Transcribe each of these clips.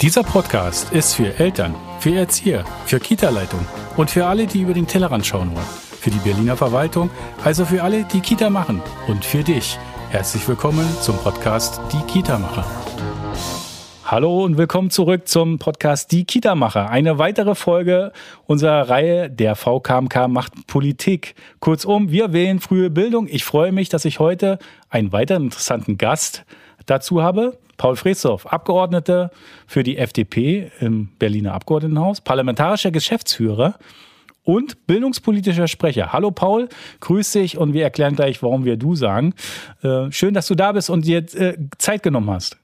Dieser Podcast ist für Eltern, für Erzieher, für Kita-Leitung und für alle, die über den Tellerrand schauen wollen. Für die Berliner Verwaltung, also für alle, die Kita machen und für dich. Herzlich willkommen zum Podcast Die Kita-Macher. Hallo und willkommen zurück zum Podcast Die Kita-Macher. Eine weitere Folge unserer Reihe Der VKMK macht Politik. Kurzum, wir wählen frühe Bildung. Ich freue mich, dass ich heute einen weiteren interessanten Gast dazu habe. Paul Fresdorf, Abgeordneter für die FDP im Berliner Abgeordnetenhaus, parlamentarischer Geschäftsführer und bildungspolitischer Sprecher. Hallo Paul, grüß dich und wir erklären gleich, warum wir du sagen. Äh, schön, dass du da bist und dir äh, Zeit genommen hast.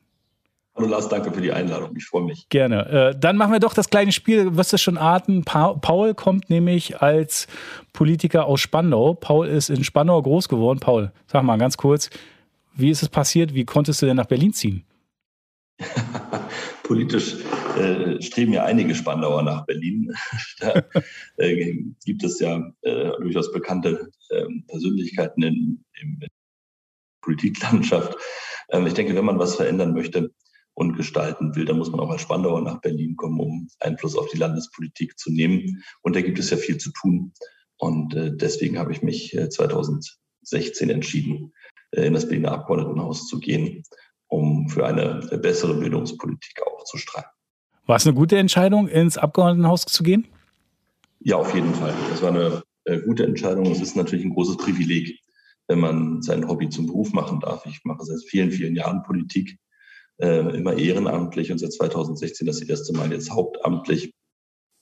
Hallo Lars, danke für die Einladung. Ich freue mich. Gerne. Äh, dann machen wir doch das kleine Spiel, wirst du schon arten. Pa Paul kommt nämlich als Politiker aus Spandau. Paul ist in Spandau groß geworden. Paul, sag mal ganz kurz, wie ist es passiert? Wie konntest du denn nach Berlin ziehen? Politisch äh, streben ja einige Spandauer nach Berlin. da äh, gibt es ja äh, durchaus bekannte ähm, Persönlichkeiten in, in, der Politiklandschaft. Ähm, ich denke, wenn man was verändern möchte, und gestalten will, dann muss man auch als Spandauer nach Berlin kommen, um Einfluss auf die Landespolitik zu nehmen. Und da gibt es ja viel zu tun. Und äh, deswegen habe ich mich äh, 2016 entschieden, äh, in das Berliner Abgeordnetenhaus zu gehen, um für eine bessere Bildungspolitik auch zu streiten. War es eine gute Entscheidung, ins Abgeordnetenhaus zu gehen? Ja, auf jeden Fall. Das war eine äh, gute Entscheidung. Es ist natürlich ein großes Privileg, wenn man sein Hobby zum Beruf machen darf. Ich mache seit vielen, vielen Jahren Politik äh, immer ehrenamtlich und seit 2016 das erste Mal jetzt hauptamtlich.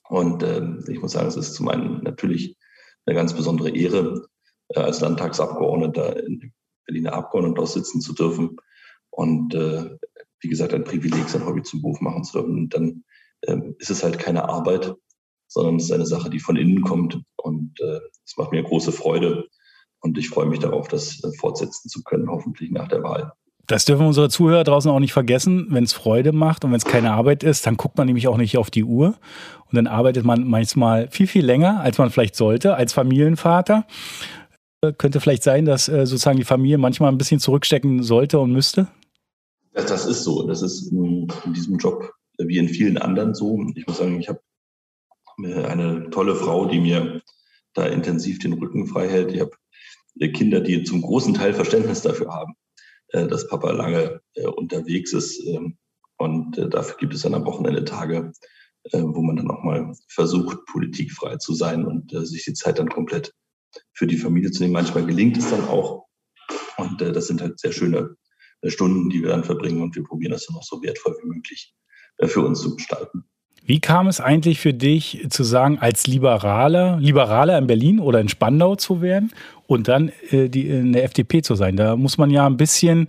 Und äh, ich muss sagen, es ist zum einen natürlich eine ganz besondere Ehre, äh, als Landtagsabgeordneter in Berliner Abgeordnetenhaus sitzen zu dürfen und äh, wie gesagt ein Privileg, sein Hobby zum Beruf machen zu dürfen. Und dann äh, ist es halt keine Arbeit, sondern es ist eine Sache, die von innen kommt und äh, es macht mir große Freude und ich freue mich darauf, das äh, fortsetzen zu können, hoffentlich nach der Wahl. Das dürfen unsere Zuhörer draußen auch nicht vergessen. Wenn es Freude macht und wenn es keine Arbeit ist, dann guckt man nämlich auch nicht auf die Uhr. Und dann arbeitet man manchmal viel, viel länger, als man vielleicht sollte, als Familienvater. Äh, könnte vielleicht sein, dass äh, sozusagen die Familie manchmal ein bisschen zurückstecken sollte und müsste? Das, das ist so. Das ist in, in diesem Job wie in vielen anderen so. Ich muss sagen, ich habe eine tolle Frau, die mir da intensiv den Rücken frei hält. Ich habe Kinder, die zum großen Teil Verständnis dafür haben äh, dass Papa lange äh, unterwegs ist. Ähm, und äh, dafür gibt es dann am Wochenende Tage, wo man dann auch mal versucht, politikfrei zu sein und sich die Zeit dann komplett für die Familie zu nehmen. Manchmal gelingt es dann auch. Und das sind halt sehr schöne Stunden, die wir dann verbringen und wir probieren das dann auch so wertvoll wie möglich für uns zu gestalten. Wie kam es eigentlich für dich zu sagen, als Liberaler, Liberaler in Berlin oder in Spandau zu werden und dann äh, die, in der FDP zu sein? Da muss man ja ein bisschen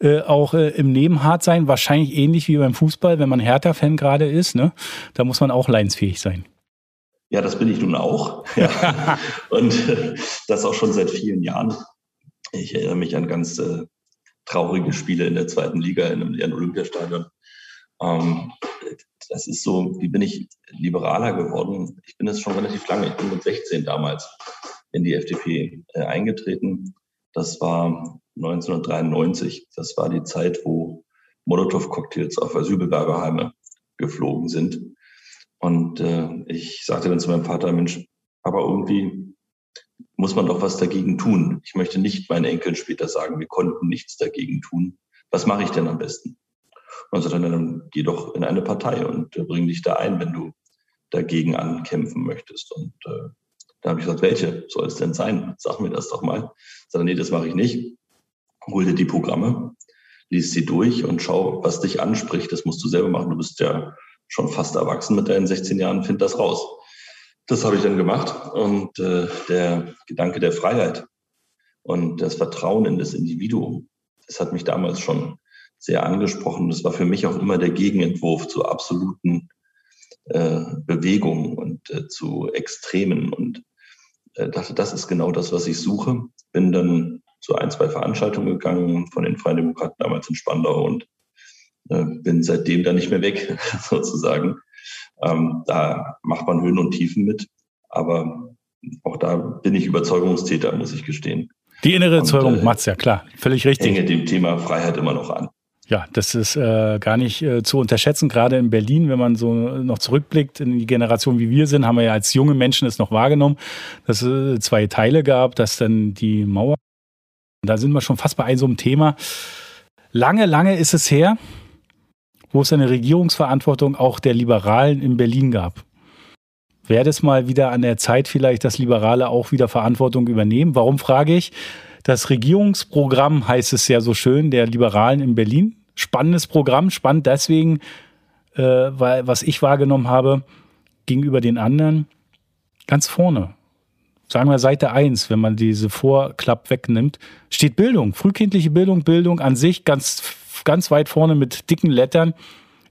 äh, auch äh, im Nebenhart sein, wahrscheinlich ähnlich wie beim Fußball, wenn man Hertha-Fan gerade ist. Ne? Da muss man auch leidensfähig sein. Ja, das bin ich nun auch. Ja. und das auch schon seit vielen Jahren. Ich erinnere mich an ganz äh, traurige Spiele in der zweiten Liga in einem leeren Olympiastadion. Ähm, das ist so, wie bin ich liberaler geworden? Ich bin das schon relativ lange. Ich bin mit 16 damals in die FDP äh, eingetreten. Das war 1993. Das war die Zeit, wo Molotow-Cocktails auf Asylbewerberheime geflogen sind. Und äh, ich sagte dann zu meinem Vater, Mensch, aber irgendwie muss man doch was dagegen tun. Ich möchte nicht meinen Enkeln später sagen, wir konnten nichts dagegen tun. Was mache ich denn am besten? Und dann, dann geh doch in eine Partei und äh, bring dich da ein, wenn du dagegen ankämpfen möchtest. Und äh, da habe ich gesagt, welche soll es denn sein? Sag mir das doch mal. Sagt nee, das mache ich nicht. Hol dir die Programme, lies sie durch und schau, was dich anspricht. Das musst du selber machen. Du bist ja schon fast erwachsen mit deinen 16 Jahren, find das raus. Das habe ich dann gemacht und äh, der Gedanke der Freiheit und das Vertrauen in das Individuum, das hat mich damals schon sehr angesprochen. Das war für mich auch immer der Gegenentwurf zu absoluten äh, Bewegungen und äh, zu Extremen und äh, dachte, das ist genau das, was ich suche. Bin dann zu ein, zwei Veranstaltungen gegangen von den Freien Demokraten damals in Spandau und bin seitdem da nicht mehr weg, sozusagen. Ähm, da macht man Höhen und Tiefen mit, aber auch da bin ich Überzeugungstäter, muss ich gestehen. Die innere Überzeugung äh, macht's ja klar, völlig richtig. Ich hänge dem Thema Freiheit immer noch an. Ja, das ist äh, gar nicht äh, zu unterschätzen, gerade in Berlin, wenn man so noch zurückblickt in die Generation, wie wir sind, haben wir ja als junge Menschen es noch wahrgenommen, dass es äh, zwei Teile gab, dass dann die Mauer, da sind wir schon fast bei einem so einem Thema. Lange, lange ist es her, wo es eine Regierungsverantwortung auch der Liberalen in Berlin gab. Wäre das mal wieder an der Zeit vielleicht, dass Liberale auch wieder Verantwortung übernehmen? Warum frage ich? Das Regierungsprogramm heißt es ja so schön, der Liberalen in Berlin spannendes Programm, spannend deswegen, äh, weil was ich wahrgenommen habe gegenüber den anderen, ganz vorne, sagen wir Seite 1, wenn man diese Vorklapp wegnimmt, steht Bildung, frühkindliche Bildung, Bildung an sich ganz, ganz weit vorne mit dicken Lettern.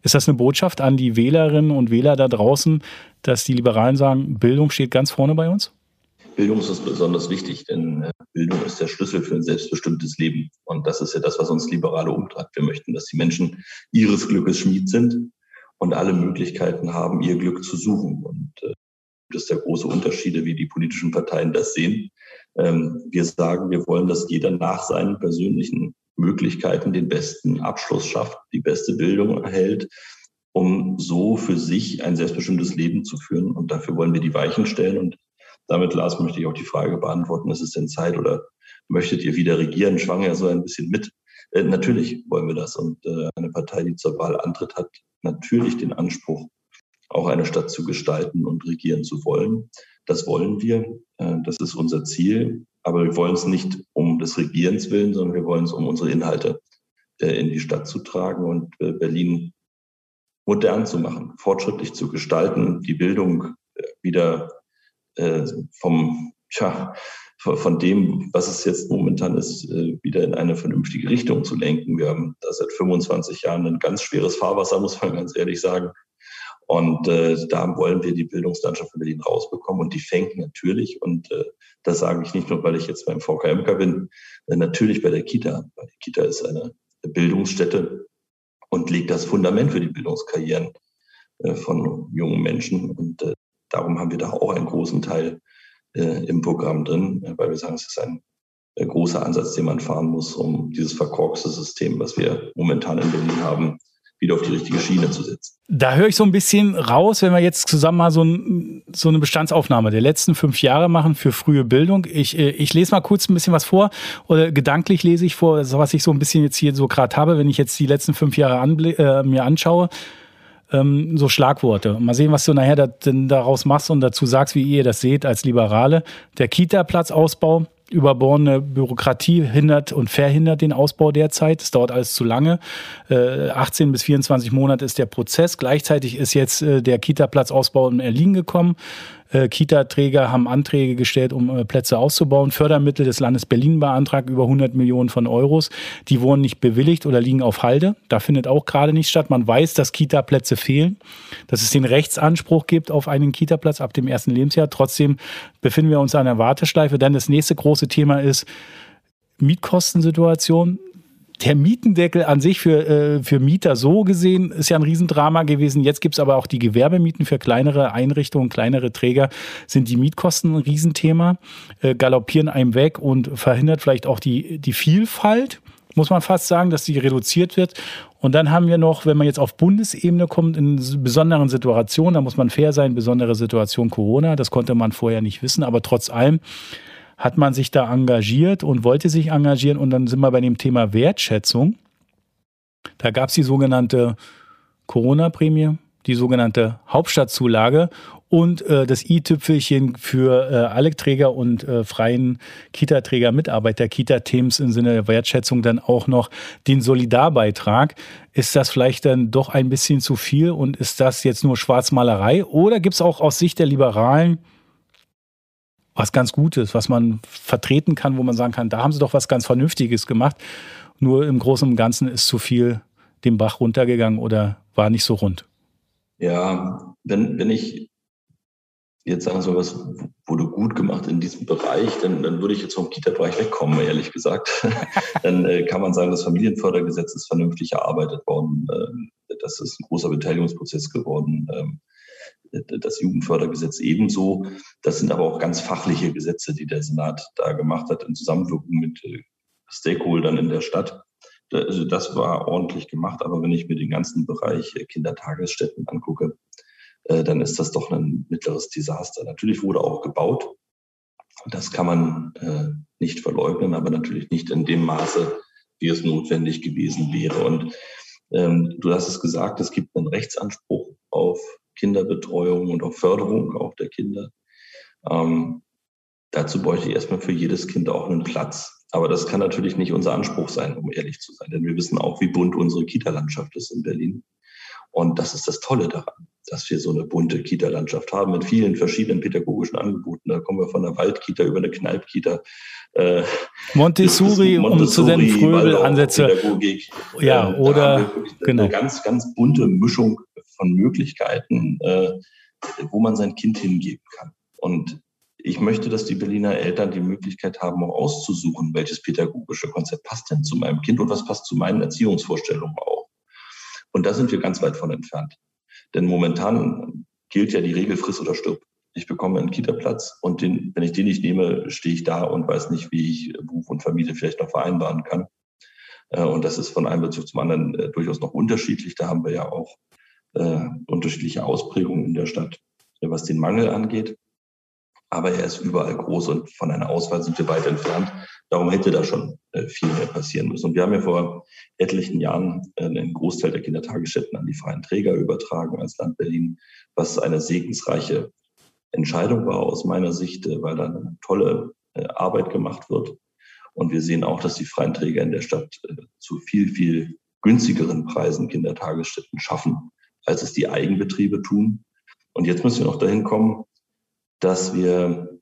Ist das eine Botschaft an die Wählerinnen und Wähler da draußen, dass die Liberalen sagen, Bildung steht ganz vorne bei uns? Bildung ist besonders wichtig, denn äh, Bildung ist der Schlüssel für ein selbstbestimmtes Leben. Und das ist ja das, was uns Liberale umtreibt. Wir möchten, dass die Menschen ihres Glückes Schmied sind und alle Möglichkeiten haben, ihr Glück zu suchen. Und äh, das ist der große Unterschiede, wie die politischen Parteien das sehen. Ähm, wir sagen, wir wollen, dass jeder nach seinen persönlichen Möglichkeiten den besten Abschluss schafft, die beste Bildung erhält, um so für sich ein selbstbestimmtes Leben zu führen. Und dafür wollen wir die Weichen stellen. Und damit, Lars, möchte ich auch die Frage beantworten, ist es denn Zeit oder möchtet ihr wieder regieren? Schwang ja so ein bisschen mit. Äh, natürlich wollen wir das. Und äh, eine Partei, die zur Wahl antritt, hat natürlich den Anspruch, auch eine Stadt zu gestalten und regieren zu wollen. Das wollen wir. Äh, das ist unser Ziel. Aber wir wollen es nicht um des Regierens willen, sondern wir wollen es um unsere Inhalte äh, in die Stadt zu tragen und äh, Berlin modern zu machen, fortschrittlich zu gestalten, die Bildung äh, wieder vom, tja, von dem, was es jetzt momentan ist, wieder in eine vernünftige Richtung zu lenken. Wir haben da seit 25 Jahren ein ganz schweres Fahrwasser, muss man ganz ehrlich sagen. Und äh, da wollen wir die Bildungslandschaft in Berlin rausbekommen. Und die fängt natürlich, und äh, das sage ich nicht nur, weil ich jetzt beim VKMK bin, äh, natürlich bei der Kita. Weil die Kita ist eine Bildungsstätte und legt das Fundament für die Bildungskarrieren äh, von jungen Menschen. Und äh, darum haben wir da auch einen großen Teil äh, im Programm drin, äh, weil wir sagen, es ist ein äh, großer Ansatz, den man fahren muss, um dieses verkorkste System, was wir momentan in Berlin haben, wieder auf die richtige Schiene zu setzen. Da höre ich so ein bisschen raus, wenn wir jetzt zusammen mal so, ein, so eine Bestandsaufnahme der letzten fünf Jahre machen für frühe Bildung. Ich, ich lese mal kurz ein bisschen was vor oder gedanklich lese ich vor, was ich so ein bisschen jetzt hier so gerade habe, wenn ich jetzt die letzten fünf Jahre äh, mir anschaue ähm, so Schlagworte. Mal sehen, was du nachher da, daraus machst und dazu sagst, wie ihr das seht als Liberale. Der Kita-Platzausbau, überbordene Bürokratie hindert und verhindert den Ausbau derzeit. Es dauert alles zu lange. Äh, 18 bis 24 Monate ist der Prozess. Gleichzeitig ist jetzt äh, der Kita-Platzausbau in Erliegen gekommen. Äh, Kita-Träger haben Anträge gestellt, um äh, Plätze auszubauen. Fördermittel des Landes Berlin beantragt, über 100 Millionen von Euros. Die wurden nicht bewilligt oder liegen auf Halde. Da findet auch gerade nichts statt. Man weiß, dass Kita-Plätze fehlen, dass es den Rechtsanspruch gibt auf einen Kita-Platz ab dem ersten Lebensjahr. Trotzdem befinden wir uns an der Warteschleife. Denn das nächste große Thema ist Mietkostensituation der Mietendeckel an sich für, äh, für Mieter so gesehen ist ja ein Riesendrama gewesen. Jetzt gibt's aber auch die Gewerbemieten für kleinere Einrichtungen, kleinere Träger. Sind die Mietkosten ein Riesenthema, äh, galoppieren einem weg und verhindert vielleicht auch die, die Vielfalt, muss man fast sagen, dass die reduziert wird. Und dann haben wir noch, wenn man jetzt auf Bundesebene kommt, in besonderen Situationen, da muss man fair sein, besondere Situation Corona, das konnte man vorher nicht wissen, aber trotz allem hat man sich da engagiert und wollte sich engagieren. Und dann sind wir bei dem Thema Wertschätzung. Da gab es die sogenannte Corona-Prämie, die sogenannte Hauptstadtzulage und äh, das i-Tüpfelchen für äh, alle Träger und äh, freien Kita-Träger, Mitarbeiter, Kita-Teams im Sinne der Wertschätzung dann auch noch den Solidarbeitrag. Ist das vielleicht dann doch ein bisschen zu viel und ist das jetzt nur Schwarzmalerei? Oder gibt es auch aus Sicht der Liberalen was ganz Gutes, was man vertreten kann, wo man sagen kann, da haben sie doch was ganz Vernünftiges gemacht. Nur im Großen und Ganzen ist zu viel den Bach runtergegangen oder war nicht so rund. Ja, wenn, wenn ich jetzt sagen soll, was wurde gut gemacht in diesem Bereich, dann, dann würde ich jetzt vom Kita-Bereich wegkommen, ehrlich gesagt. dann äh, kann man sagen, das Familienfördergesetz ist vernünftig erarbeitet worden. Äh, das ist ein großer Beteiligungsprozess geworden. Ähm, das Jugendfördergesetz ebenso. Das sind aber auch ganz fachliche Gesetze, die der Senat da gemacht hat in Zusammenwirkung mit äh, Stakeholdern in der Stadt. Also das war ordentlich gemacht, aber wenn ich mir den ganzen Bereich Kindertagesstätten angucke, äh, dann ist das doch ein mittleres Desaster. Natürlich wurde auch gebaut. Das kann man äh, nicht verleugnen, aber natürlich nicht in dem Maße, wie es notwendig gewesen wäre. Und ähm, du hast es gesagt, es gibt einen Rechtsanspruch auf Kinderbetreuung und auf Förderung auch der Kinder. Ähm, dazu bräuchte ich erstmal für jedes Kind auch einen Platz. Aber das kann natürlich nicht unser Anspruch sein, um ehrlich zu sein. Denn wir wissen auch, wie bunt unsere Kita-Landschaft ist in Berlin. Und das ist das Tolle daran, dass wir so eine bunte Kita-Landschaft haben mit vielen verschiedenen pädagogischen Angeboten. Da kommen wir von der Waldkita über eine Kneippkita. Äh, Montessori, Montessori, um zu nennen, Fröbel-Ansätze. Ja, äh, oder genau. eine ganz, ganz bunte Mischung von Möglichkeiten, äh, wo man sein Kind hingeben kann. Und ich möchte, dass die Berliner Eltern die Möglichkeit haben, auch auszusuchen, welches pädagogische Konzept passt denn zu meinem Kind und was passt zu meinen Erziehungsvorstellungen auch. Und da sind wir ganz weit von entfernt. Denn momentan gilt ja die Regel friss oder stirb. Ich bekomme einen Kita-Platz und den, wenn ich den nicht nehme, stehe ich da und weiß nicht, wie ich Beruf und Familie vielleicht noch vereinbaren kann. Äh, und das ist von einem Bezug zum anderen äh, durchaus noch unterschiedlich. Da haben wir ja auch äh, unterschiedliche Ausprägungen in der Stadt, was den Mangel angeht aber er ist überall groß und von einer Auswahl sind wir weit entfernt. Darum hätte da schon äh, viel mehr passieren müssen. Und wir haben ja vor etlichen Jahren äh, einen Großteil der Kindertagesstätten an die freien Träger übertragen als Land Berlin, was eine segensreiche Entscheidung war aus meiner Sicht, äh, weil da eine tolle Arbeit gemacht wird. Und wir sehen auch, dass die freien Träger in der Stadt zu viel, viel günstigeren Preisen Kindertagesstätten schaffen, als es die Eigenbetriebe tun. Und jetzt müssen wir noch dahin kommen, dass wir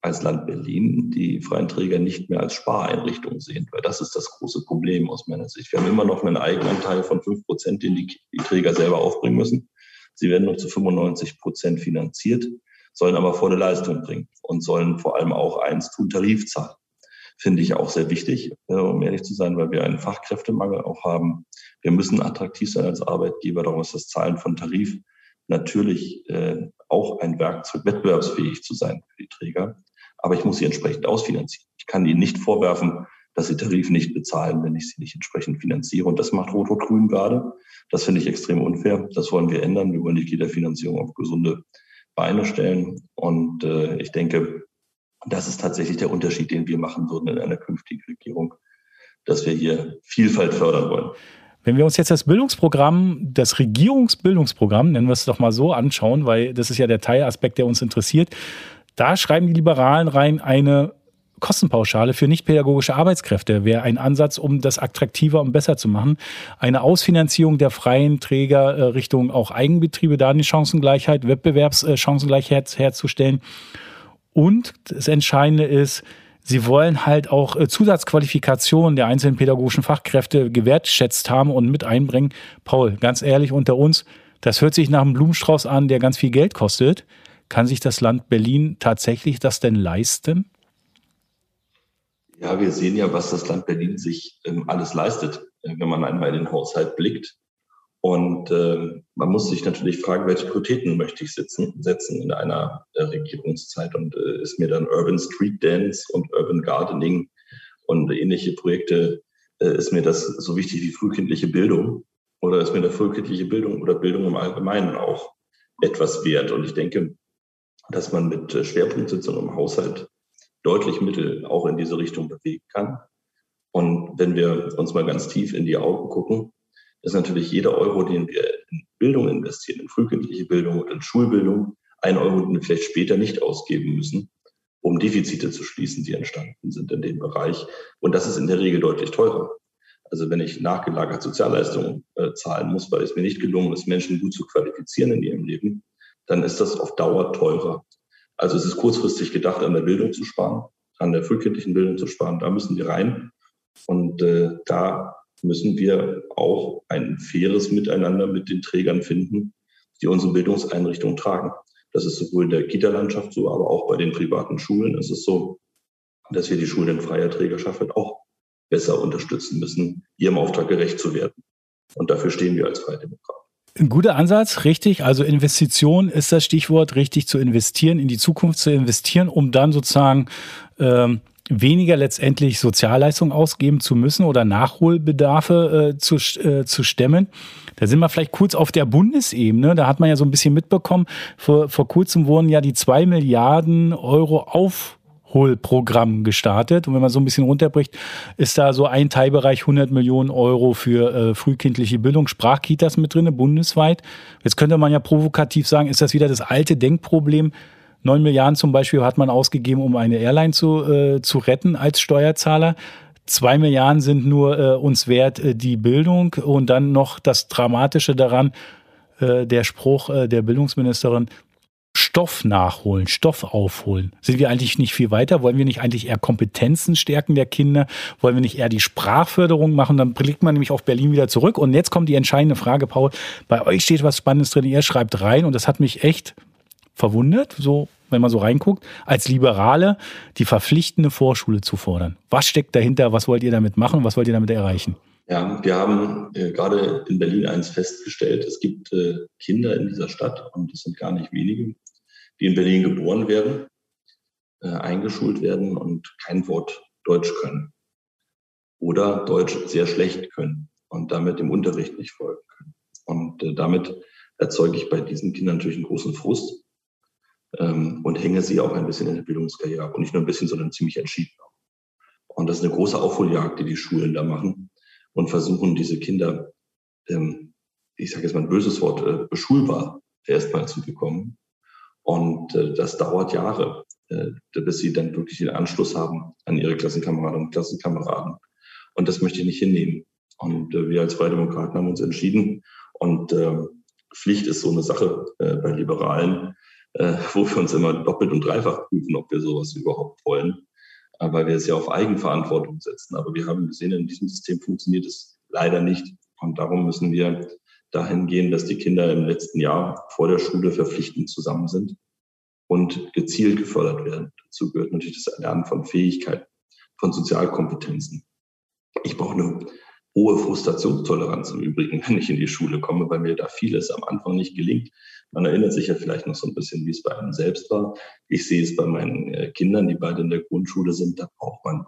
als Land Berlin die freien Träger nicht mehr als Spareinrichtungen sehen, weil das ist das große Problem aus meiner Sicht. Wir haben immer noch einen Eigenanteil von fünf Prozent, den die, die Träger selber aufbringen müssen. Sie werden nur zu 95 Prozent finanziert, sollen aber volle Leistung bringen und sollen vor allem auch eins tun, Tarif zahlen. Finde ich auch sehr wichtig, äh, um ehrlich zu sein, weil wir einen Fachkräftemangel auch haben. Wir müssen attraktiv sein als Arbeitgeber, darum ist das Zahlen von Tarif natürlich äh, auch ein Werkzeug, wettbewerbsfähig zu sein für die Träger. Aber ich muss sie entsprechend ausfinanzieren. Ich kann ihnen nicht vorwerfen, dass sie Tarif nicht bezahlen, wenn ich sie nicht entsprechend finanziere. Und das macht Rot-Rot-Grün gerade. Das finde ich extrem unfair. Das wollen wir ändern. Wir wollen die Kita-Finanzierung auf gesunde Beine stellen. Und äh, ich denke, das ist tatsächlich der Unterschied, den wir machen würden in einer künftigen Regierung, dass wir hier Vielfalt fördern wollen. Wenn wir uns jetzt das Bildungsprogramm, das Regierungsbildungsprogramm, nennen wir es doch mal so, anschauen, weil das ist ja der Teilaspekt, der uns interessiert, da schreiben die Liberalen rein eine Kostenpauschale für nichtpädagogische Arbeitskräfte wäre ein Ansatz, um das attraktiver und besser zu machen. Eine Ausfinanzierung der freien Träger äh, Richtung auch Eigenbetriebe, da eine Chancengleichheit, Wettbewerbschancengleichheit herzustellen. Und das Entscheidende ist, Sie wollen halt auch äh, Zusatzqualifikationen der einzelnen pädagogischen Fachkräfte gewertschätzt haben und mit einbringen. Paul, ganz ehrlich unter uns, das hört sich nach einem Blumenstrauß an, der ganz viel Geld kostet. Kann sich das Land Berlin tatsächlich das denn leisten? Ja, wir sehen ja, was das Land Berlin sich ähm, alles leistet, äh, wenn man einmal in den Haushalt blickt. Und äh, man muss sich natürlich fragen, welche Prioritäten möchte ich sitzen, setzen in einer äh, Regierungszeit. Und äh, ist mir dann Urban Street Dance und Urban Gardening und ähnliche Projekte, äh, ist mir das so wichtig wie frühkindliche Bildung? Oder ist mir da frühkindliche Bildung oder Bildung im Allgemeinen auch etwas wert? Und ich denke, dass man mit äh, Schwerpunktsitzungen im Haushalt deutlich Mittel auch in diese Richtung bewegen kann. Und wenn wir uns mal ganz tief in die Augen gucken, ist natürlich jeder Euro, den wir in Bildung investieren, in frühkindliche Bildung oder in Schulbildung, ein Euro, den wir vielleicht später nicht ausgeben müssen, um Defizite zu schließen, die entstanden sind in dem Bereich. Und das ist in der Regel deutlich teurer. Also wenn ich nachgelagert Sozialleistungen äh, zahlen muss, weil es mir nicht gelungen ist, Menschen gut zu qualifizieren in ihrem Leben, dann ist das auf Dauer teurer. Also es ist kurzfristig gedacht, an der Bildung zu sparen, an der frühkindlichen Bildung zu sparen. Da müssen wir rein. Und äh, da müssen wir auch ein faires Miteinander mit den Trägern finden, die unsere Bildungseinrichtungen tragen. Das ist sowohl in der Kita-Landschaft so, aber auch bei den privaten Schulen ist es so, dass wir die Schulen in freier Trägerschaft halt auch besser unterstützen müssen, ihrem Auftrag gerecht zu werden. Und dafür stehen wir als Freie Demokraten. Ein guter Ansatz, richtig. Also Investition ist das Stichwort, richtig zu investieren, in die Zukunft zu investieren, um dann sozusagen ähm, weniger letztendlich Sozialleistungen ausgeben zu müssen oder Nachholbedarfe äh, zu, äh, zu stemmen. Da sind wir vielleicht kurz auf der Bundesebene. Da hat man ja so ein bisschen mitbekommen, vor, vor kurzem wurden ja die zwei Milliarden Euro auf Holprogramm gestartet. Und wenn man so ein bisschen runterbricht, ist da so ein Teilbereich 100 Millionen Euro für äh, frühkindliche Bildung, Sprachkitas mit drin, bundesweit. Jetzt könnte man ja provokativ sagen, ist das wieder das alte Denkproblem. 9 Milliarden zum Beispiel hat man ausgegeben, um eine Airline zu, äh, zu retten als Steuerzahler. Zwei Milliarden sind nur äh, uns wert äh, die Bildung und dann noch das Dramatische daran, äh, der Spruch äh, der Bildungsministerin, Stoff nachholen, Stoff aufholen? Sind wir eigentlich nicht viel weiter? Wollen wir nicht eigentlich eher Kompetenzen stärken der Kinder? Wollen wir nicht eher die Sprachförderung machen? Dann blickt man nämlich auf Berlin wieder zurück. Und jetzt kommt die entscheidende Frage, Paul. Bei euch steht was Spannendes drin. Ihr schreibt rein und das hat mich echt verwundert, so wenn man so reinguckt, als Liberale die verpflichtende Vorschule zu fordern. Was steckt dahinter? Was wollt ihr damit machen? Was wollt ihr damit erreichen? Ja, wir haben äh, gerade in Berlin eins festgestellt. Es gibt äh, Kinder in dieser Stadt, und es sind gar nicht wenige, die in Berlin geboren werden, äh, eingeschult werden und kein Wort Deutsch können. Oder Deutsch sehr schlecht können und damit dem Unterricht nicht folgen können. Und äh, damit erzeuge ich bei diesen Kindern natürlich einen großen Frust ähm, und hänge sie auch ein bisschen in der Bildungskarriere ab. Und nicht nur ein bisschen, sondern ziemlich entschieden. Und das ist eine große Aufholjagd, die die Schulen da machen und versuchen, diese Kinder, ähm, ich sage jetzt mal ein böses Wort, äh, beschulbar erstmal zu bekommen. Und äh, das dauert Jahre, äh, bis sie dann wirklich den Anschluss haben an ihre Klassenkameraden und Klassenkameraden. Und das möchte ich nicht hinnehmen. Und äh, wir als Freie Demokraten haben uns entschieden. Und äh, Pflicht ist so eine Sache äh, bei Liberalen, äh, wo wir uns immer doppelt und dreifach prüfen, ob wir sowas überhaupt wollen weil wir es ja auf Eigenverantwortung setzen. Aber wir haben gesehen, in diesem System funktioniert es leider nicht. Und darum müssen wir dahin gehen, dass die Kinder im letzten Jahr vor der Schule verpflichtend zusammen sind und gezielt gefördert werden. Dazu gehört natürlich das Erlernen von Fähigkeiten, von Sozialkompetenzen. Ich brauche eine hohe Frustrationstoleranz im Übrigen, wenn ich in die Schule komme, weil mir da vieles am Anfang nicht gelingt. Man erinnert sich ja vielleicht noch so ein bisschen, wie es bei einem selbst war. Ich sehe es bei meinen äh, Kindern, die beide in der Grundschule sind, da braucht man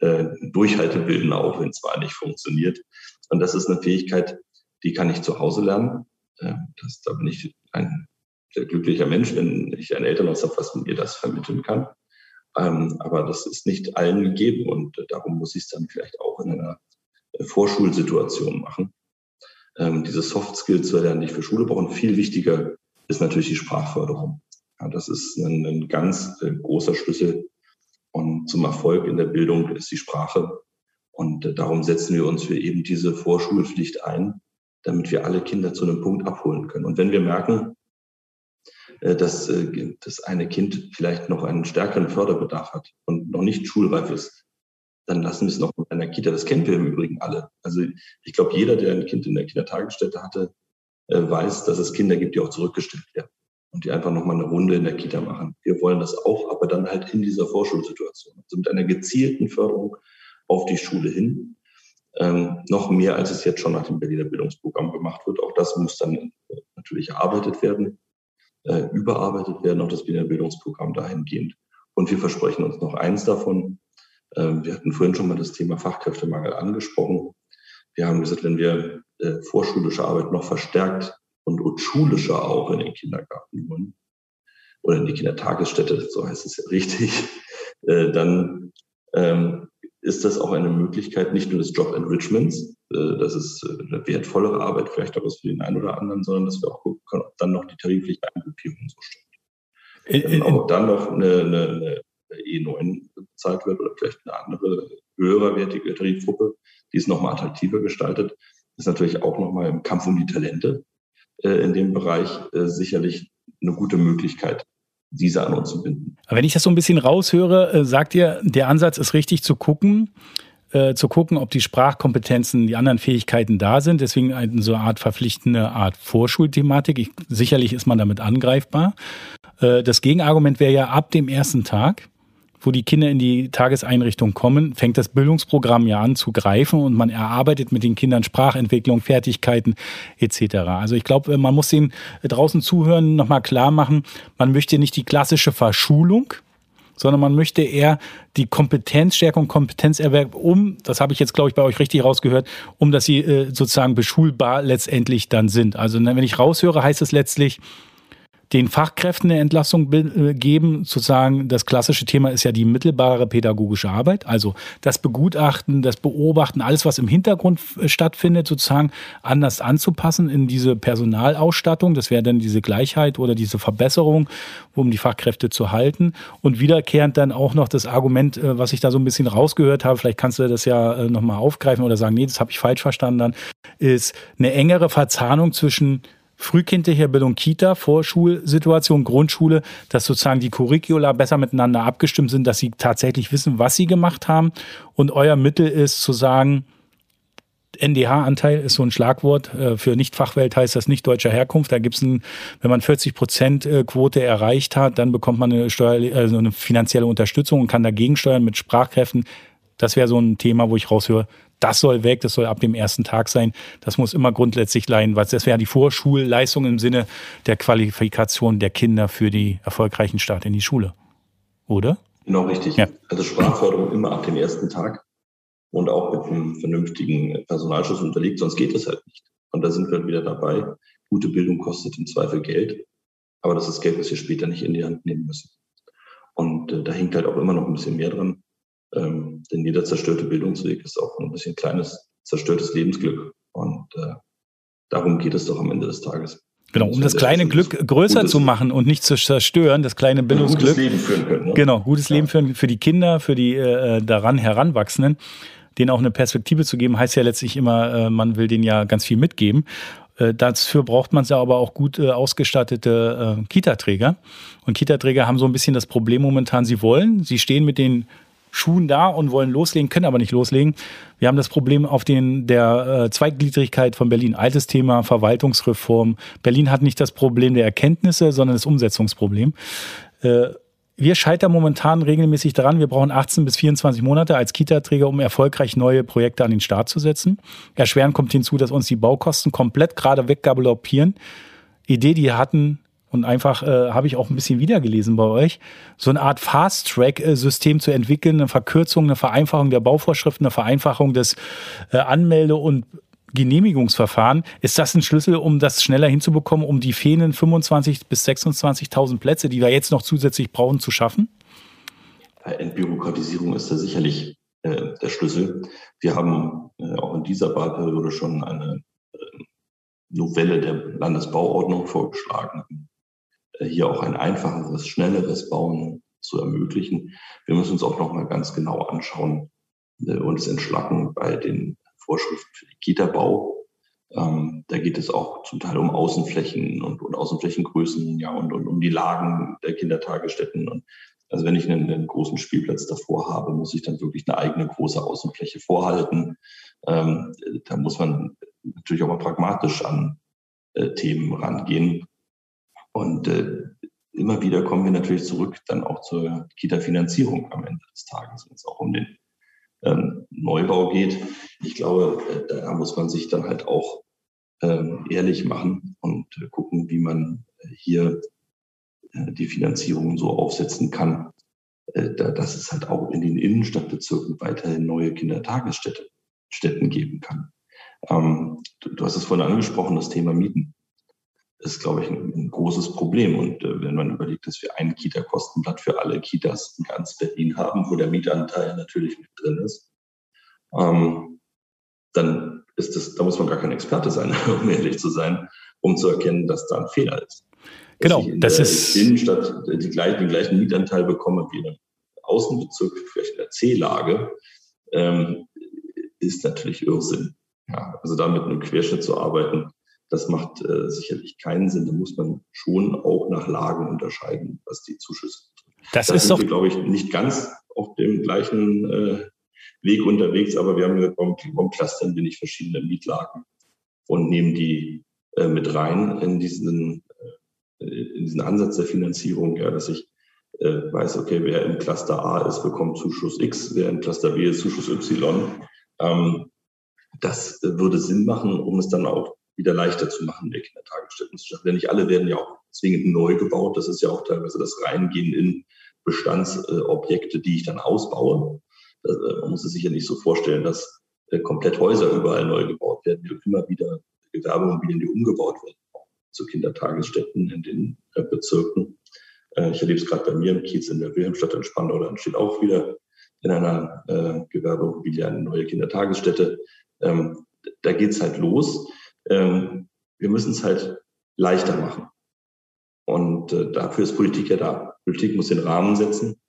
äh, Durchhaltebilden auch, wenn es mal nicht funktioniert. Und das ist eine Fähigkeit, die kann ich zu Hause lernen. Äh, das, da bin ich ein sehr glücklicher Mensch, wenn ich ein Elternhaus habe, was mir das vermitteln kann. Ähm, aber das ist nicht allen gegeben und darum muss ich es dann vielleicht auch in einer Vorschulsituation machen. Ähm, diese Soft Skills zu erlernen, die ich für Schule brauche. Und viel wichtiger ist natürlich die Sprachförderung. Ja, das ist ein, ein ganz äh, großer Schlüssel. Und zum Erfolg in der Bildung ist die Sprache. Und äh, darum setzen wir uns für eben diese Vorschulpflicht ein, damit wir alle Kinder zu einem Punkt abholen können. Und wenn wir merken, äh, dass äh, das eine Kind vielleicht noch einen stärkeren Förderbedarf hat und noch nicht schulreif ist, dann lassen wir es noch einer Kita. Das kennen wir im Übrigen alle. Also ich glaube, jeder, der ein Kind in der Kindertagesstätte hatte, äh, weiß, dass es Kinder gibt, die auch zurückgestellt werden und die einfach nochmal eine Runde in der Kita machen. Wir wollen das auch, aber dann halt in dieser Vorschulsituation. Also mit einer gezielten Förderung auf die Schule hin. Ähm, noch mehr, als es jetzt schon nach dem Berliner Bildungsprogramm gemacht wird. Auch das muss dann äh, natürlich erarbeitet werden, äh, überarbeitet werden, auch das Berliner Bildungsprogramm dahingehend. Und wir versprechen uns noch eins davon, wir hatten vorhin schon mal das Thema Fachkräftemangel angesprochen. Wir haben gesagt, wenn wir äh, vorschulische Arbeit noch verstärkt und, und schulischer auch in den Kindergarten holen oder in die Kindertagesstätte, so heißt es ja richtig, äh, dann ähm, ist das auch eine Möglichkeit nicht nur des Job Enrichments, äh, das ist eine wertvollere Arbeit, vielleicht auch was für den einen oder anderen, sondern dass wir auch gucken können, ob dann noch die tarifliche Eingruppierung so stimmt. In, auch dann noch eine, eine, eine E9 bezahlt wird oder vielleicht eine andere höherwertige Tarifgruppe, die es nochmal attraktiver gestaltet, ist natürlich auch nochmal im Kampf um die Talente äh, in dem Bereich äh, sicherlich eine gute Möglichkeit, diese an uns zu binden. Wenn ich das so ein bisschen raushöre, äh, sagt ihr, der Ansatz ist richtig zu gucken, äh, zu gucken, ob die Sprachkompetenzen, die anderen Fähigkeiten da sind. Deswegen eine, so eine Art verpflichtende Art Vorschulthematik. Ich, sicherlich ist man damit angreifbar. Äh, das Gegenargument wäre ja ab dem ersten Tag wo die Kinder in die Tageseinrichtung kommen, fängt das Bildungsprogramm ja an zu greifen und man erarbeitet mit den Kindern Sprachentwicklung, Fertigkeiten etc. Also ich glaube, man muss den draußen zuhören nochmal klar machen, man möchte nicht die klassische Verschulung, sondern man möchte eher die Kompetenzstärkung, Kompetenzerwerb um, das habe ich jetzt, glaube ich, bei euch richtig rausgehört, um dass sie äh, sozusagen beschulbar letztendlich dann sind. Also wenn ich raushöre, heißt es letztlich, den Fachkräften eine Entlassung äh, geben. Sozusagen das klassische Thema ist ja die mittelbare pädagogische Arbeit, also das Begutachten, das Beobachten, alles, was im Hintergrund äh, stattfindet, sozusagen anders anzupassen in diese Personalausstattung. Das wäre dann diese Gleichheit oder diese Verbesserung, um die Fachkräfte zu halten. Und wiederkehrend dann auch noch das Argument, äh, was ich da so ein bisschen rausgehört habe, vielleicht kannst du das ja nochmal aufgreifen oder sagen, nee, das habe ich falsch verstanden, dann ist eine engere Verzahnung zwischen frühkindlicher Bildung Kita, Vorschulsituation, Grundschule, dass sozusagen die Curricula besser miteinander abgestimmt sind, dass sie tatsächlich wissen, was sie gemacht haben. Und euer Mittel ist zu sagen, NDH-Anteil ist so ein Schlagwort. Äh, für Nicht-Fachwelt heißt das nicht deutscher Herkunft. Da gibt es wenn man 40 Prozent äh, Quote erreicht hat, dann bekommt man eine, Steuer, also eine finanzielle Unterstützung und kann dagegen steuern mit Sprachkräften. Das wäre so ein Thema, wo ich raushöre, das soll weg, das soll ab dem ersten Tag sein. Das muss immer grundsätzlich leiden, weil das wäre die Vorschulleistung im Sinne der Qualifikation der Kinder für die erfolgreichen Start in die Schule. Oder? Genau richtig. Ja. Also Sprachförderung immer ab dem ersten Tag und auch mit einem vernünftigen Personalschutz unterlegt, sonst geht es halt nicht. Und da sind wir wieder dabei. Gute Bildung kostet im Zweifel Geld, aber das ist Geld, was wir später nicht in die Hand nehmen müssen. Und äh, da hängt halt auch immer noch ein bisschen mehr dran. Ähm, denn jeder zerstörte Bildungsweg ist auch ein bisschen kleines, zerstörtes Lebensglück. Und äh, darum geht es doch am Ende des Tages. Genau, um das kleine Glück größer zu machen und nicht zu zerstören, das kleine Bildungsglück. Gutes Leben führen können. Ne? Genau, gutes ja. Leben führen für die Kinder, für die äh, daran Heranwachsenden. Denen auch eine Perspektive zu geben, heißt ja letztlich immer, äh, man will denen ja ganz viel mitgeben. Äh, dafür braucht man ja aber auch gut äh, ausgestattete äh, Kita-Träger. Und Kita-Träger haben so ein bisschen das Problem momentan, sie wollen, sie stehen mit den Schuhen da und wollen loslegen, können aber nicht loslegen. Wir haben das Problem auf den der äh, Zweiggliedrigkeit von Berlin. Altes Thema, Verwaltungsreform. Berlin hat nicht das Problem der Erkenntnisse, sondern das Umsetzungsproblem. Äh, wir scheitern momentan regelmäßig daran, wir brauchen 18 bis 24 Monate als Kita-Träger, um erfolgreich neue Projekte an den Start zu setzen. Erschwerend kommt hinzu, dass uns die Baukosten komplett gerade weggaloppieren. Idee, die hatten, und einfach äh, habe ich auch ein bisschen wiedergelesen bei euch, so eine Art Fast-Track-System zu entwickeln, eine Verkürzung, eine Vereinfachung der Bauvorschriften, eine Vereinfachung des äh, Anmelde- und Genehmigungsverfahren. Ist das ein Schlüssel, um das schneller hinzubekommen, um die fehlenden 25.000 bis 26.000 Plätze, die wir jetzt noch zusätzlich brauchen, zu schaffen? Entbürokratisierung ist da sicherlich äh, der Schlüssel. Wir haben äh, auch in dieser Wahlperiode schon eine äh, Novelle der Landesbauordnung vorgeschlagen, äh, hier auch ein einfacheres, schnelleres Bauen zu ermöglichen. Wir müssen uns auch noch mal ganz genau anschauen äh, und es entschlacken bei den Vorschriften für den Kita-Bau. Ähm, da geht es auch zum Teil um Außenflächen und, und Außenflächengrößen, ja, und, und, um die Lagen der Kindertagesstätten. Und also wenn ich einen, einen, großen Spielplatz davor habe, muss ich dann wirklich eine eigene große Außenfläche vorhalten. Ähm, da muss man natürlich auch mal pragmatisch an äh, Themen rangehen. Und äh, immer wieder kommen wir natürlich zurück dann auch zur Kita-Finanzierung am Ende des Tages, wenn es auch um den ähm, Neubau geht. Ich glaube, äh, da muss man sich dann halt auch ähm, ehrlich machen und äh, gucken, wie man äh, hier äh, die Finanzierung so aufsetzen kann, äh, da, dass es halt auch in den Innenstadtbezirken weiterhin neue Kindertagesstätten geben kann. Ähm, du, du hast es vorhin angesprochen, das Thema Mieten ist, glaube ich, ein, ein großes Problem. Und äh, wenn man überlegt, dass wir ein Kita-Kostenblatt für alle Kitas in ganz Berlin haben, wo der Mietanteil natürlich mit drin ist, ähm, dann ist das, da muss man gar kein Experte sein, um ehrlich zu sein, um zu erkennen, dass da ein Fehler ist. Dass genau, das ist. Innenstadt die gleichen, den gleichen Mietanteil bekomme wie in einem Außenbezirk, vielleicht in der C-Lage, ähm, ist natürlich Irrsinn. Ja, also da mit einem Querschnitt zu arbeiten, das macht äh, sicherlich keinen Sinn. Da muss man schon auch nach Lagen unterscheiden, was die Zuschüsse betrifft. Das da ist sind doch, wir, glaube ich, nicht ganz auf dem gleichen äh, Weg unterwegs, aber wir haben gesagt, warum, warum clustern wir nicht verschiedene Mietlagen und nehmen die äh, mit rein in diesen, äh, in diesen Ansatz der Finanzierung, ja, dass ich äh, weiß, okay, wer im Cluster A ist, bekommt Zuschuss X, wer im Cluster B ist, Zuschuss Y. Ähm, das würde Sinn machen, um es dann auch wieder leichter zu machen, der Kindertagesstätten. Denn nicht alle werden ja auch zwingend neu gebaut. Das ist ja auch teilweise das Reingehen in Bestandsobjekte, die ich dann ausbaue. Man muss es sich ja nicht so vorstellen, dass komplett Häuser überall neu gebaut werden. Wir immer wieder Gewerbeimmobilien, die umgebaut werden, zu Kindertagesstätten in den Bezirken. Ich erlebe es gerade bei mir im Kiez in der Wilhelmstadt in Spandau, da entsteht auch wieder in einer äh, Gewerbeimmobilie eine neue Kindertagesstätte. Ähm, da geht's halt los. Ähm, wir müssen es halt leichter machen. Und äh, dafür ist Politik ja da. Politik muss den Rahmen setzen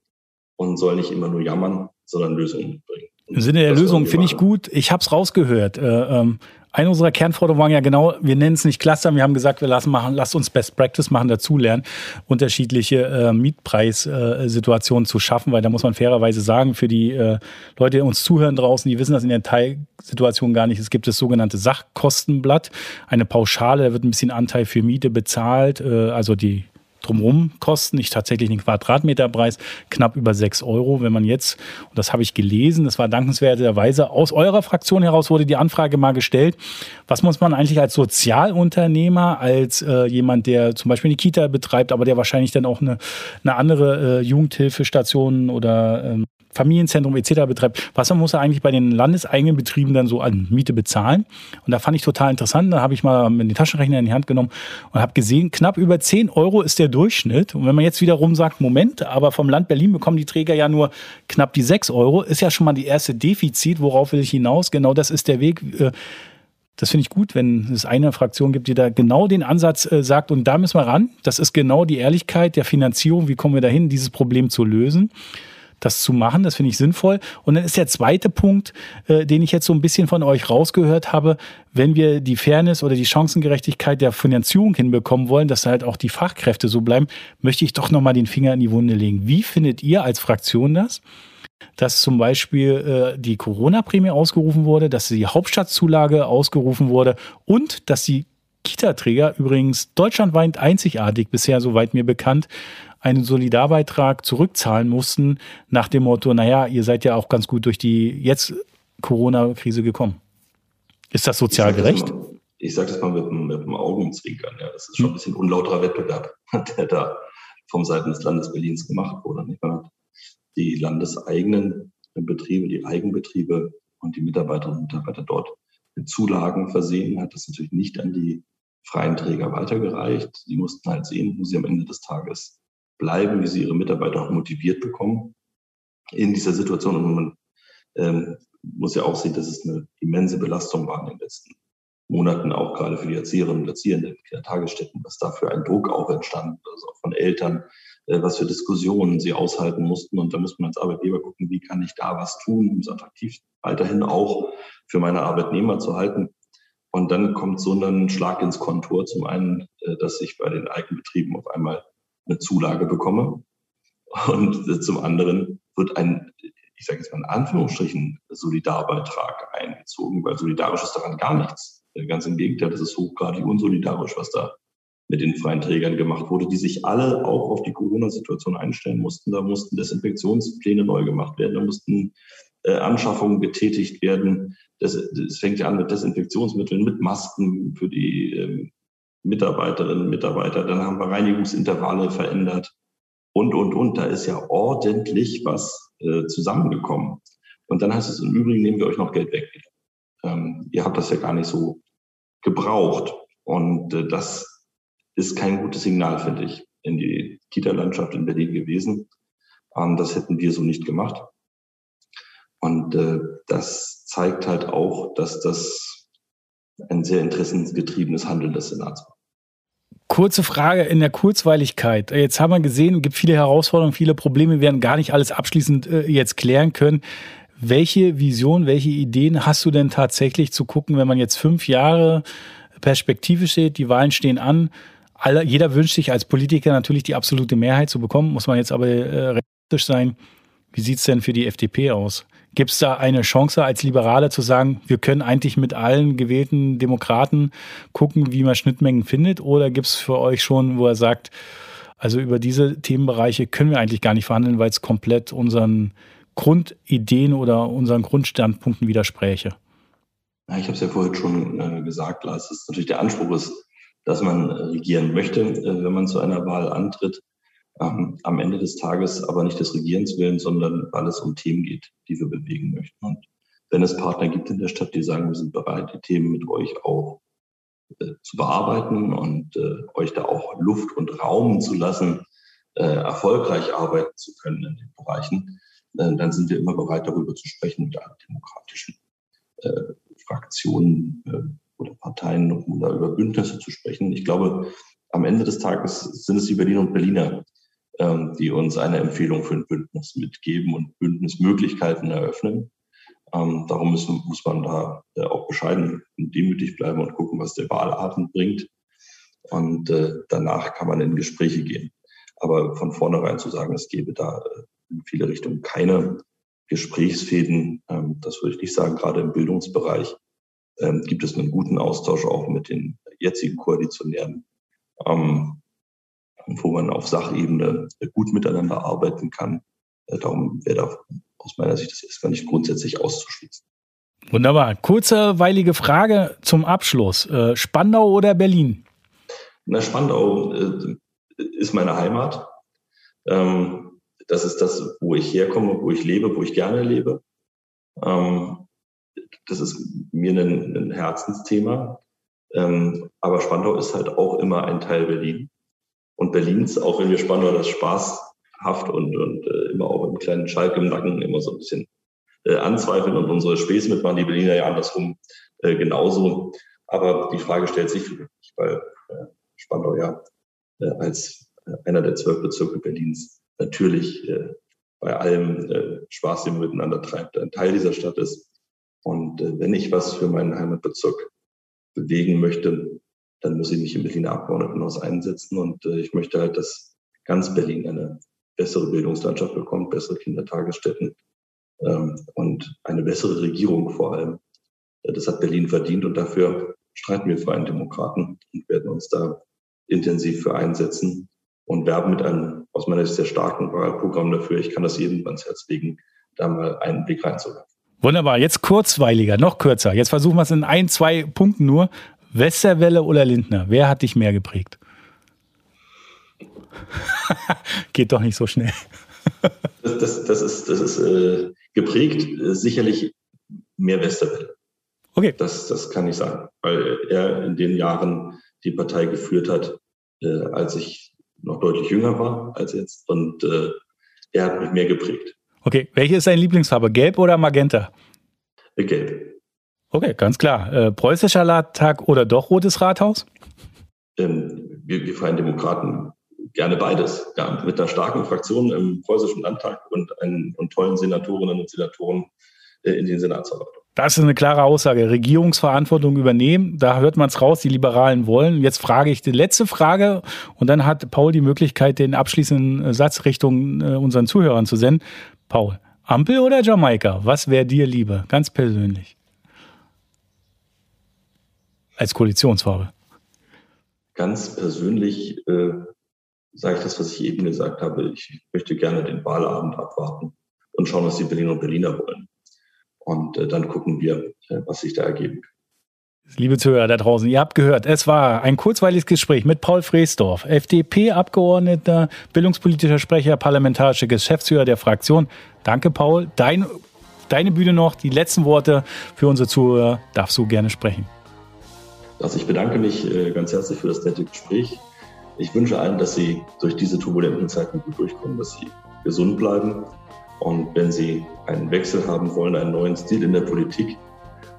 und soll nicht immer nur jammern, sondern Lösungen bringen. Im Sinne der Lösung finde ich gut. Ich habe es rausgehört. Äh, ähm, eine unserer Kernforderungen waren ja genau, wir nennen es nicht Cluster, wir haben gesagt, wir lassen machen, lasst uns Best Practice machen, dazulernen, unterschiedliche äh, Mietpreissituationen äh, zu schaffen, weil da muss man fairerweise sagen, für die äh, Leute, die uns zuhören draußen, die wissen das in der Teilsituation gar nicht. Es gibt das sogenannte Sachkostenblatt, eine Pauschale, da wird ein bisschen Anteil für Miete bezahlt, äh, also die drumherum kosten, nicht tatsächlich den Quadratmeterpreis, knapp über sechs Euro. Wenn man jetzt, und das habe ich gelesen, das war dankenswerterweise aus eurer Fraktion heraus wurde die Anfrage mal gestellt, was muss man eigentlich als Sozialunternehmer, als äh, jemand, der zum Beispiel eine Kita betreibt, aber der wahrscheinlich dann auch eine, eine andere äh, Jugendhilfestation oder ähm, Familienzentrum etc. betreibt, was muss er eigentlich bei den landeseigenen Betrieben dann so an Miete bezahlen? Und da fand ich total interessant. Da habe ich mal den Taschenrechner in die Hand genommen und habe gesehen, knapp über 10 Euro ist der Durchschnitt. Und wenn man jetzt wiederum sagt, Moment, aber vom Land Berlin bekommen die Träger ja nur knapp die 6 Euro, ist ja schon mal die erste Defizit. Worauf will ich hinaus? Genau das ist der Weg. Äh, das finde ich gut, wenn es eine Fraktion gibt, die da genau den Ansatz äh, sagt, und da müssen wir ran. Das ist genau die Ehrlichkeit der Finanzierung. Wie kommen wir dahin, dieses Problem zu lösen? Das zu machen. Das finde ich sinnvoll. Und dann ist der zweite Punkt, äh, den ich jetzt so ein bisschen von euch rausgehört habe, wenn wir die Fairness oder die Chancengerechtigkeit der Finanzierung hinbekommen wollen, dass halt auch die Fachkräfte so bleiben, möchte ich doch nochmal den Finger in die Wunde legen. Wie findet ihr als Fraktion das? dass zum Beispiel äh, die Corona-Prämie ausgerufen wurde, dass die Hauptstadtzulage ausgerufen wurde und dass die Kita-Träger übrigens deutschlandweit einzigartig bisher, soweit mir bekannt, einen Solidarbeitrag zurückzahlen mussten, nach dem Motto, naja, ihr seid ja auch ganz gut durch die jetzt Corona-Krise gekommen. Ist das sozial gerecht? ich sage das mal mit, mit dem Augenzwinkern. Ja. Das ist schon ein bisschen unlauterer Wettbewerb, der da vom Seiten des Landes Berlins gemacht wurde. Nicht? Man hat die landeseigenen Betriebe, die Eigenbetriebe und die Mitarbeiterinnen und Mitarbeiter dort mit Zulagen versehen, hat das natürlich nicht an die freien Träger weitergereicht. Die mussten halt sehen, wo sie am Ende des Tages bleiben, wie sie ihre Mitarbeiter auch motiviert bekommen in dieser Situation. Und man ähm, muss ja auch sehen, dass es eine immense Belastung war in den letzten Monaten, auch gerade für die Erzieherinnen und Erzieher in den Kindertagesstätten, was da für ein Druck auch entstand, also auch von Eltern, was für Diskussionen sie aushalten mussten. Und da muss man als Arbeitgeber gucken, wie kann ich da was tun, um es attraktiv weiterhin auch für meine Arbeitnehmer zu halten. Und dann kommt so ein Schlag ins Kontur. Zum einen, äh, dass sich bei den Eigenbetrieben auf einmal eine Zulage bekomme. Und zum anderen wird ein, ich sage jetzt mal in Anführungsstrichen, Solidarbeitrag eingezogen, weil solidarisch ist daran gar nichts. Ganz im Gegenteil, das ist hochgradig unsolidarisch, was da mit den freien Trägern gemacht wurde, die sich alle auch auf die Corona-Situation einstellen mussten. Da mussten Desinfektionspläne neu gemacht werden, da mussten äh, Anschaffungen getätigt werden. Das, das fängt ja an mit Desinfektionsmitteln, mit Masken für die ähm, Mitarbeiterinnen und Mitarbeiter. Dann haben wir Reinigungsintervalle verändert und, und, und. Da ist ja ordentlich was äh, zusammengekommen. Und dann heißt es, im Übrigen nehmen wir euch noch Geld weg. Ähm, ihr habt das ja gar nicht so gebraucht. Und äh, das ist kein gutes Signal, finde ich, in die Kita-Landschaft in Berlin gewesen. Ähm, das hätten wir so nicht gemacht. Und äh, das zeigt halt auch, dass das ein sehr interessengetriebenes Handeln des Senats war. Kurze Frage in der Kurzweiligkeit. Jetzt haben wir gesehen, es gibt viele Herausforderungen, viele Probleme, wir werden gar nicht alles abschließend äh, jetzt klären können. Welche Vision, welche Ideen hast du denn tatsächlich zu gucken, wenn man jetzt fünf Jahre Perspektive steht, die Wahlen stehen an, alle, jeder wünscht sich als Politiker natürlich die absolute Mehrheit zu bekommen, muss man jetzt aber äh, realistisch sein. Wie sieht es denn für die FDP aus? Gibt es da eine Chance als Liberale zu sagen, wir können eigentlich mit allen gewählten Demokraten gucken, wie man Schnittmengen findet? Oder gibt es für euch schon, wo er sagt, also über diese Themenbereiche können wir eigentlich gar nicht verhandeln, weil es komplett unseren Grundideen oder unseren Grundstandpunkten widerspräche? Ja, ich habe es ja vorhin schon äh, gesagt, Lars, dass natürlich der Anspruch ist, dass man regieren möchte, äh, wenn man zu einer Wahl antritt. ähm, am Ende des Tages aber nicht des Regierens willen, sondern weil es um Themen geht, die wir bewegen möchten. Und wenn es Partner gibt in der Stadt, die sagen, wir sind bereit, die Themen mit euch auch äh, zu bearbeiten und äh, euch da auch Luft und Raum zu lassen, erfolgreich arbeiten zu können in den Bereichen, dann sind wir immer bereit, darüber zu sprechen mit allen demokratischen Fraktionen oder Parteien, um da über Bündnisse zu sprechen. Ich glaube, am Ende des Tages sind es die Berliner und Berliner, ähm, die uns eine Empfehlung für ein Bündnis mitgeben und Bündnismöglichkeiten eröffnen. Ähm, darum müssen, muss man da äh, auch bescheiden und demütig bleiben und gucken, was der Wahlabend bringt. Und äh, danach kann man in Gespräche gehen. Aber von vornherein zu sagen, es gebe da äh, in viele Richtungen keine Gesprächsfäden, ähm, das würde ich nicht sagen, gerade im Bildungsbereich ähm, gibt es einen guten Austausch auch mit den jetzigen Koalitionären, ähm, wo man auf Sachebene gut miteinander arbeiten kann. Äh, darum wäre da aus meiner Sicht das erstmal nicht grundsätzlich auszuschließen. Wunderbar. Kurze, weilige Frage zum Abschluss. Äh, Spandau oder Berlin? Na, Spandau äh, ist meine Heimat. Ähm, das ist das, wo ich herkomme, wo ich lebe, wo ich gerne lebe. Ähm, das ist mir ein, ein Herzensthema. Ähm, aber Spandau ist halt auch immer ein Teil Berlin. Und Berlins, auch wenn wir Spandau das spaßhaft und, und äh, immer auch im kleinen Schalk im Nacken immer so ein bisschen äh, anzweifeln und unsere Späße mitmachen, die Berliner ja andersrum äh, genauso. Aber die Frage stellt sich für mich, weil äh, Spandau ja äh, als äh, einer der zwölf Bezirke Berlins natürlich bei allem Spaß, den man miteinander treibt, ein Teil dieser Stadt ist. Und äh, wenn ich was für meinen Heimatbezirk bewegen möchte, dann muss ich mich im Berliner Abgeordnetenhaus einsetzen. Und äh, ich möchte halt, dass ganz Berlin eine bessere Bildungslandschaft bekommt, bessere Kindertagesstätten ähm, und eine bessere Regierung vor allem. Äh, das hat Berlin verdient und dafür streiten wir Freien Demokraten und werden uns da intensiv für einsetzen und werben mit einem aus meiner Sicht sehr starken Wahlprogramm dafür. Ich kann das jedem ans Herz legen, da mal einen Blick reinzuwerfen. Wunderbar, jetzt kurzweiliger, noch kürzer. Jetzt versuchen wir es in ein, zwei Punkten nur. Westerwelle oder Lindner? Wer hat dich mehr geprägt? Geht doch nicht so schnell. das, das, das, ist, das ist äh, geprägt, äh, sicherlich mehr Westerwelle. Okay. Das, das kann ich sagen, weil er in den Jahren die Partei geführt hat, äh, als ich noch deutlich jünger war als jetzt. Und äh, er hat mich mehr geprägt. Okay, welche ist deine Lieblingsfarbe? Gelb oder Magenta? Gelb. Okay, ganz klar. Äh, preußischer Landtag oder doch Rotes Rathaus? Ähm, wir, wir Freien Demokraten gerne beides. Ja, mit einer starken Fraktion im preußischen Landtag und, einen, und tollen Senatorinnen und Senatoren äh, in den Senatsverwaltungen. Das ist eine klare Aussage. Regierungsverantwortung übernehmen, da hört man es raus, die Liberalen wollen. Jetzt frage ich die letzte Frage und dann hat Paul die Möglichkeit, den abschließenden Satz Richtung äh, unseren Zuhörern zu senden. Paul, Ampel oder Jamaika? Was wäre dir lieber, ganz persönlich? Als Koalitionsfarbe. Ganz persönlich äh, sage ich das, was ich eben gesagt habe. Ich möchte gerne den Wahlabend abwarten und schauen, was die Berliner und Berliner wollen. Und äh, dann gucken wir, äh, was sich da ergeben kann. Liebe Zuhörer da draußen, ihr habt gehört, es war ein kurzweiliges Gespräch mit Paul Freesdorf, FDP-Abgeordneter, bildungspolitischer Sprecher, parlamentarischer Geschäftsführer der Fraktion. Danke, Paul. Dein, deine Bühne noch, die letzten Worte für unsere Zuhörer darfst du gerne sprechen. Also ich bedanke mich äh, ganz herzlich für das nette Gespräch. Ich wünsche allen, dass Sie durch diese turbulenten Zeiten gut durchkommen, dass Sie gesund bleiben und wenn Sie einen Wechsel haben wollen, einen neuen Stil in der Politik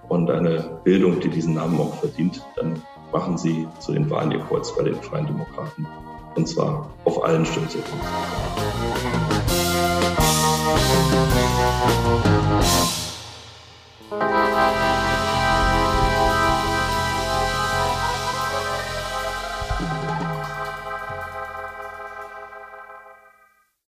und eine Bildung, die diesen Namen auch verdient, dann machen Sie zu den Wahlen Ihr Kreuz bei den Freien Demokraten. Und zwar auf allen Stimmzetteln.